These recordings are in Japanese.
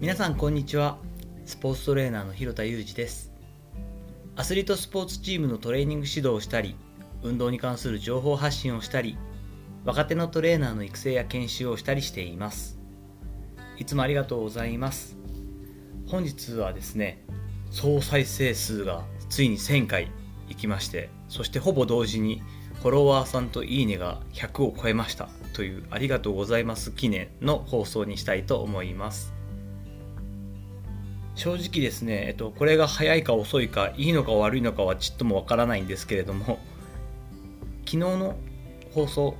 皆さんこんにちは。スポーツトレーナーの広田裕二です。アスリートスポーツチームのトレーニング指導をしたり運動に関する情報発信をしたり若手のトレーナーの育成や研修をしたりしています。いつもありがとうございます。本日はですね総再生数がついに1000回いきましてそしてほぼ同時にフォロワーさんといいねが100を超えましたというありがとうございます記念の放送にしたいと思います。正直ですね、えっと、これが早いか遅いかいいのか悪いのかはちっともわからないんですけれども 昨日の放送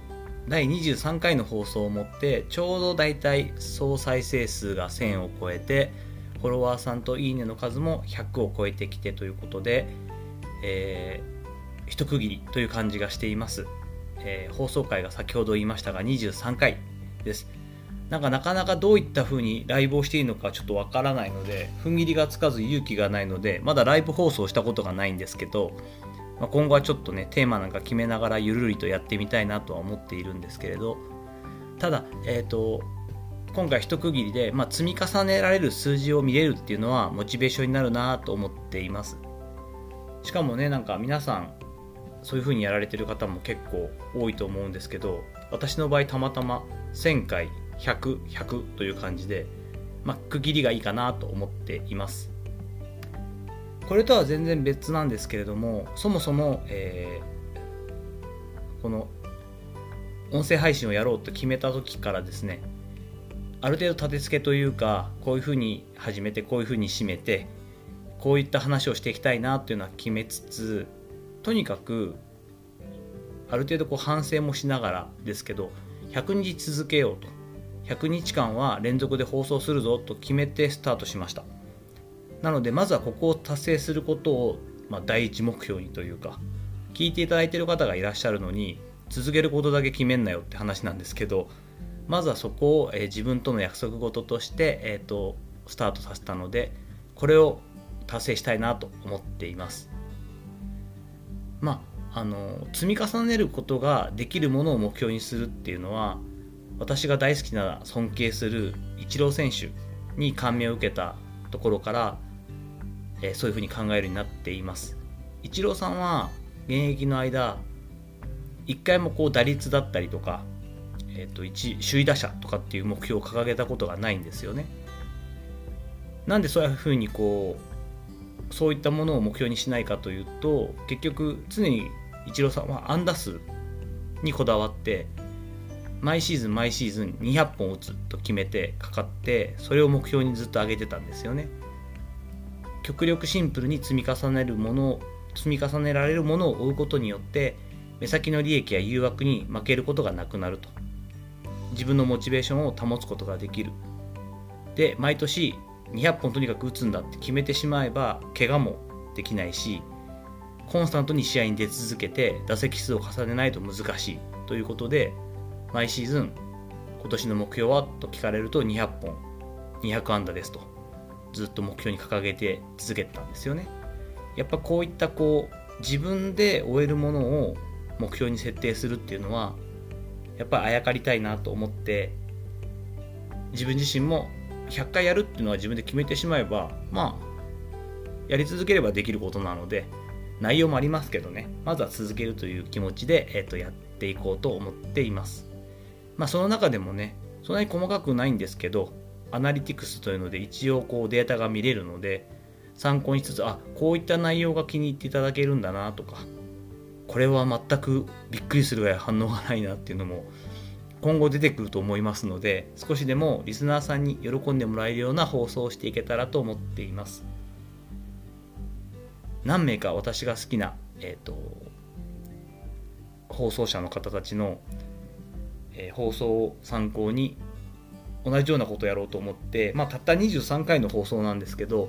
第23回の放送をもってちょうどだいたい総再生数が1000を超えてフォロワーさんといいねの数も100を超えてきてということで、えー、一区切りという感じがしています、えー、放送回が先ほど言いましたが23回です。なんかなかなかどういった風にライブをしていいのかちょっとわからないので踏ん切りがつかず勇気がないのでまだライブ放送したことがないんですけど、まあ、今後はちょっとねテーマなんか決めながらゆるりとやってみたいなとは思っているんですけれどただえっ、ー、と今回一区切りで、まあ、積み重ねられる数字を見れるっていうのはモチベーションになるなと思っています。しかもねなんか皆さんそういう風にやられてる方も結構多いと思うんですけど私の場合たまたま1000回100100という感じで、まあ、区切りがいいかなと思っています。これとは全然別なんですけれどもそもそも、えー、この音声配信をやろうと決めた時からですねある程度立て付けというかこういうふうに始めてこういうふうに締めてこういった話をしていきたいなっていうのは決めつつとにかくある程度こう反省もしながらですけど100日続けようと。100日間は連続で放送するぞと決めてスタートしました。なのでまずはここを達成することを、まあ、第一目標にというか聞いていただいている方がいらっしゃるのに続けることだけ決めんなよって話なんですけどまずはそこを、えー、自分との約束事として、えーと、スタートさせたのでこれを達成したいなと思っています。まああの積み重ねることができるものを目標にするっていうのは私が大好きな尊敬するイチロー選手に感銘を受けたところから、えー、そういうふうに考えるようになっていますイチローさんは現役の間一回もこう打率だったりとかえーと、首位打者とかっていう目標を掲げたことがないんですよね。なんでそういうふうにこうそういったものを目標にしないかというと結局常にイチローさんは安打数にこだわって毎シーズン毎シーズン200本打つと決めてかかってそれを目標にずっと上げてたんですよね。極力シンプルに積み重ねるものを積み重ねられるものを追うことによって目先の利益や誘惑に負けることがなくなると自分のモチベーションを保つことができるで毎年200本とにかく打つんだって決めてしまえば怪我もできないしコンスタントに試合に出続けて打席数を重ねないと難しいということで毎シーズン今年の目標はと聞かれると200本200安打ですとずっと目標に掲げて続けてたんですよね。やっぱこういったこう自分で終えるものを目標に設定するっていうのはやっぱりあやかりたいなと思って自分自身も100回やるっていうのは自分で決めてしまえばまあやり続ければできることなので内容もありますけどね。まずは続けるという気持ちで、えー、とやっていこうと思っています。まあその中でもねそんなに細かくないんですけどアナリティクスというので一応こうデータが見れるので参考にしつつあこういった内容が気に入っていただけるんだなとかこれは全くびっくりするぐらい反応がないなっていうのも今後出てくると思いますので少しでもリスナーさんに喜んでもらえるような放送をしていけたらと思っています。何名か私が好きな、えーと、放送者の方たちの、えー、放送を参考に同じようなことをやろうと思って、まあ、たった23回の放送なんですけど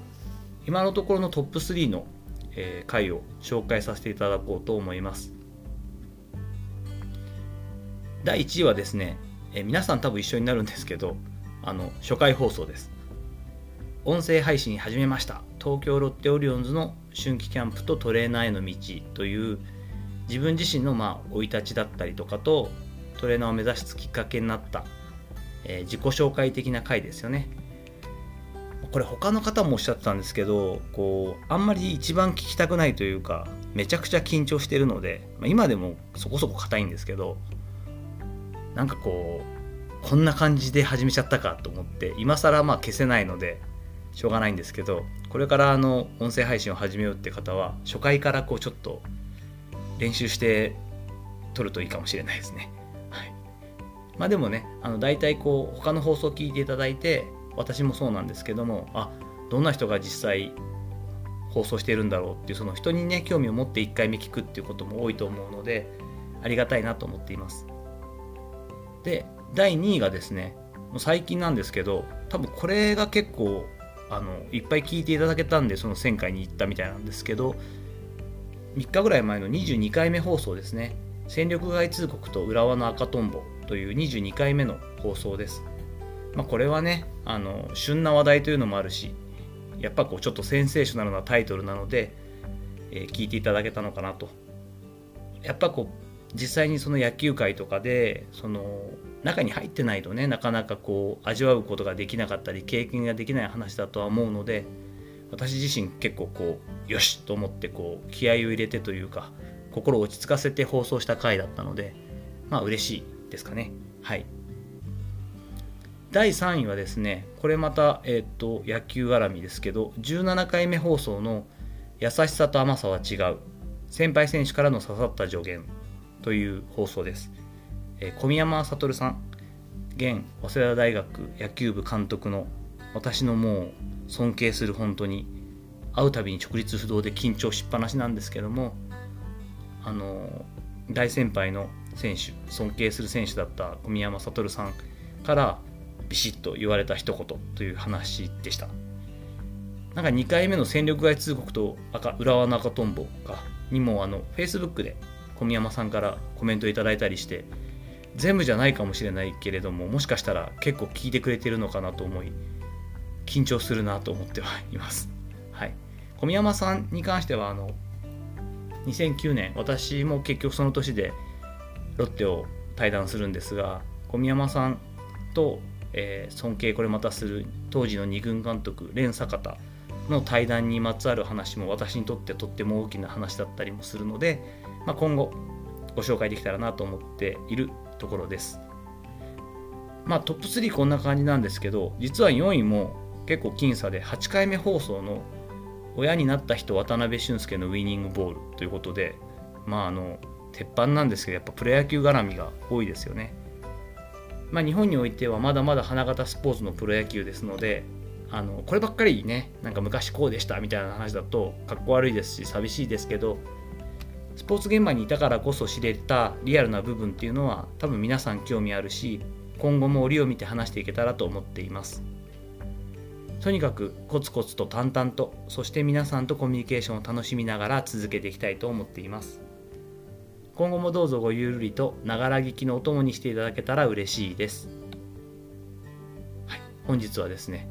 今のところのトップ3のえー、回を紹介させていただこうと思います。第1位はですね、えー、皆さん多分一緒になるんですけどあの初回放送です。音声配信始めました。東京ロッテオリオンズの春季キャンプとトレーナーへの道という自分自身のまあ生い立ちだったりとかとトレーナーを目指すきっかけになった、えー、自己紹介的な回ですよねこれ他の方もおっしゃってたんですけどこうあんまり一番聞きたくないというかめちゃくちゃ緊張してるので、まあ、今でもそこそこ硬いんですけどなんかこうこんな感じで始めちゃったかと思って今更まあ消せないのでしょうがないんですけどこれからあの音声配信を始めようって方は初回からこうちょっと練習して撮るといいかもしれないですね。まあでもねあの大体こう他の放送を聞いていただいて私もそうなんですけどもあどんな人が実際放送してるんだろうっていうその人にね興味を持って1回目聞くっていうことも多いと思うのでありがたいなと思っています。で第2位がですねもう最近なんですけど多分これが結構あのいっぱい聞いていただけたんでその1000回に行ったみたいなんですけど3日ぐらい前の22回目放送ですね。戦力外通告と浦和の赤とんぼという22回目の放送です。まあ、これはねあの旬な話題というのもあるしやっぱこうちょっとセンセーショナルなタイトルなので、えー、聞いていただけたのかなと。やっぱこう実際にその野球界とかでその中に入ってないとねなかなかこう味わうことができなかったり経験ができない話だとは思うので私自身結構こうよしと思ってこう気合を入れてというか心を落ち着かせて放送した回だったのでまあ嬉しい。ですかね。はい。第3位はですねこれまた、えーと、野球絡みですけど17回目放送の「優しさと甘さは違う先輩選手からの刺さった助言」という放送です、えー、小宮山悟さん現早稲田大学野球部監督の私のもう尊敬する本当に会うたびに直立不動で緊張しっぱなしなんですけどもあの大先輩の選手尊敬する選手だった小宮山悟さんからビシッと言われた一言という話でした。なんか2回目の戦力外通告と赤浦和の赤とんぼかにもあの Facebook で小宮山さんからコメントいただいたりして全部じゃないかもしれないけれどももしかしたら結構聞いてくれてるのかなと思い緊張するなと思ってはいます、はい、小宮山さんに関してはあの2009年私も結局その年でロッテを退団するんですが小宮山さんとえー、尊敬これまたする当時の二軍監督連坂田の対談にまつわる話も私にとってとっても大きな話だったりもするので、まあ、今後ご紹介できたらなと思っているところです。まあトップ3こんな感じなんですけど実は4位も結構僅差で8回目放送の親になった人渡辺俊介のウイニングボールということでまああの鉄板なんですけどやっぱプロ野球絡みが多いですよね。まあ、日本においてはまだまだ花形スポーツのプロ野球ですのであのこればっかりねなんか昔こうでしたみたいな話だとかっこ悪いですし寂しいですけどスポーツ現場にいたからこそ知れたリアルな部分っていうのは多分皆さん興味あるし今後も折を見て話していけたらと思っていますとにかくコツコツと淡々とそして皆さんとコミュニケーションを楽しみながら続けていきたいと思っています今後もどうぞごゆるりとながら聞きのお供にしていただけたら嬉しいです。はい、本日はですね、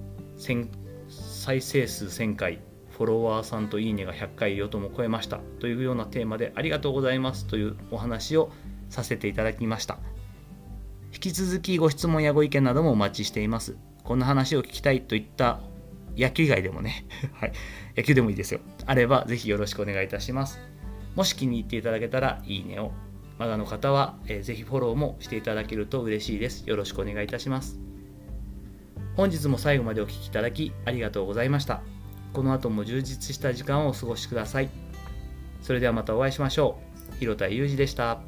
再生数1000回、フォロワーさんといいねが100回よとも超えましたというようなテーマでありがとうございますというお話をさせていただきました。引き続きご質問やご意見などもお待ちしています。こんな話を聞きたいといった野球以外でもね、はい、野球でもいいですよ。あればぜひよろしくお願いいたします。もし気に入っていただけたらいいねを。まだの方は、えー、ぜひフォローもしていただけると嬉しいです。よろしくお願いいたします。本日も最後までお聴きいただきありがとうございました。この後も充実した時間をお過ごしください。それではまたお会いしましょう。広田裕二でした。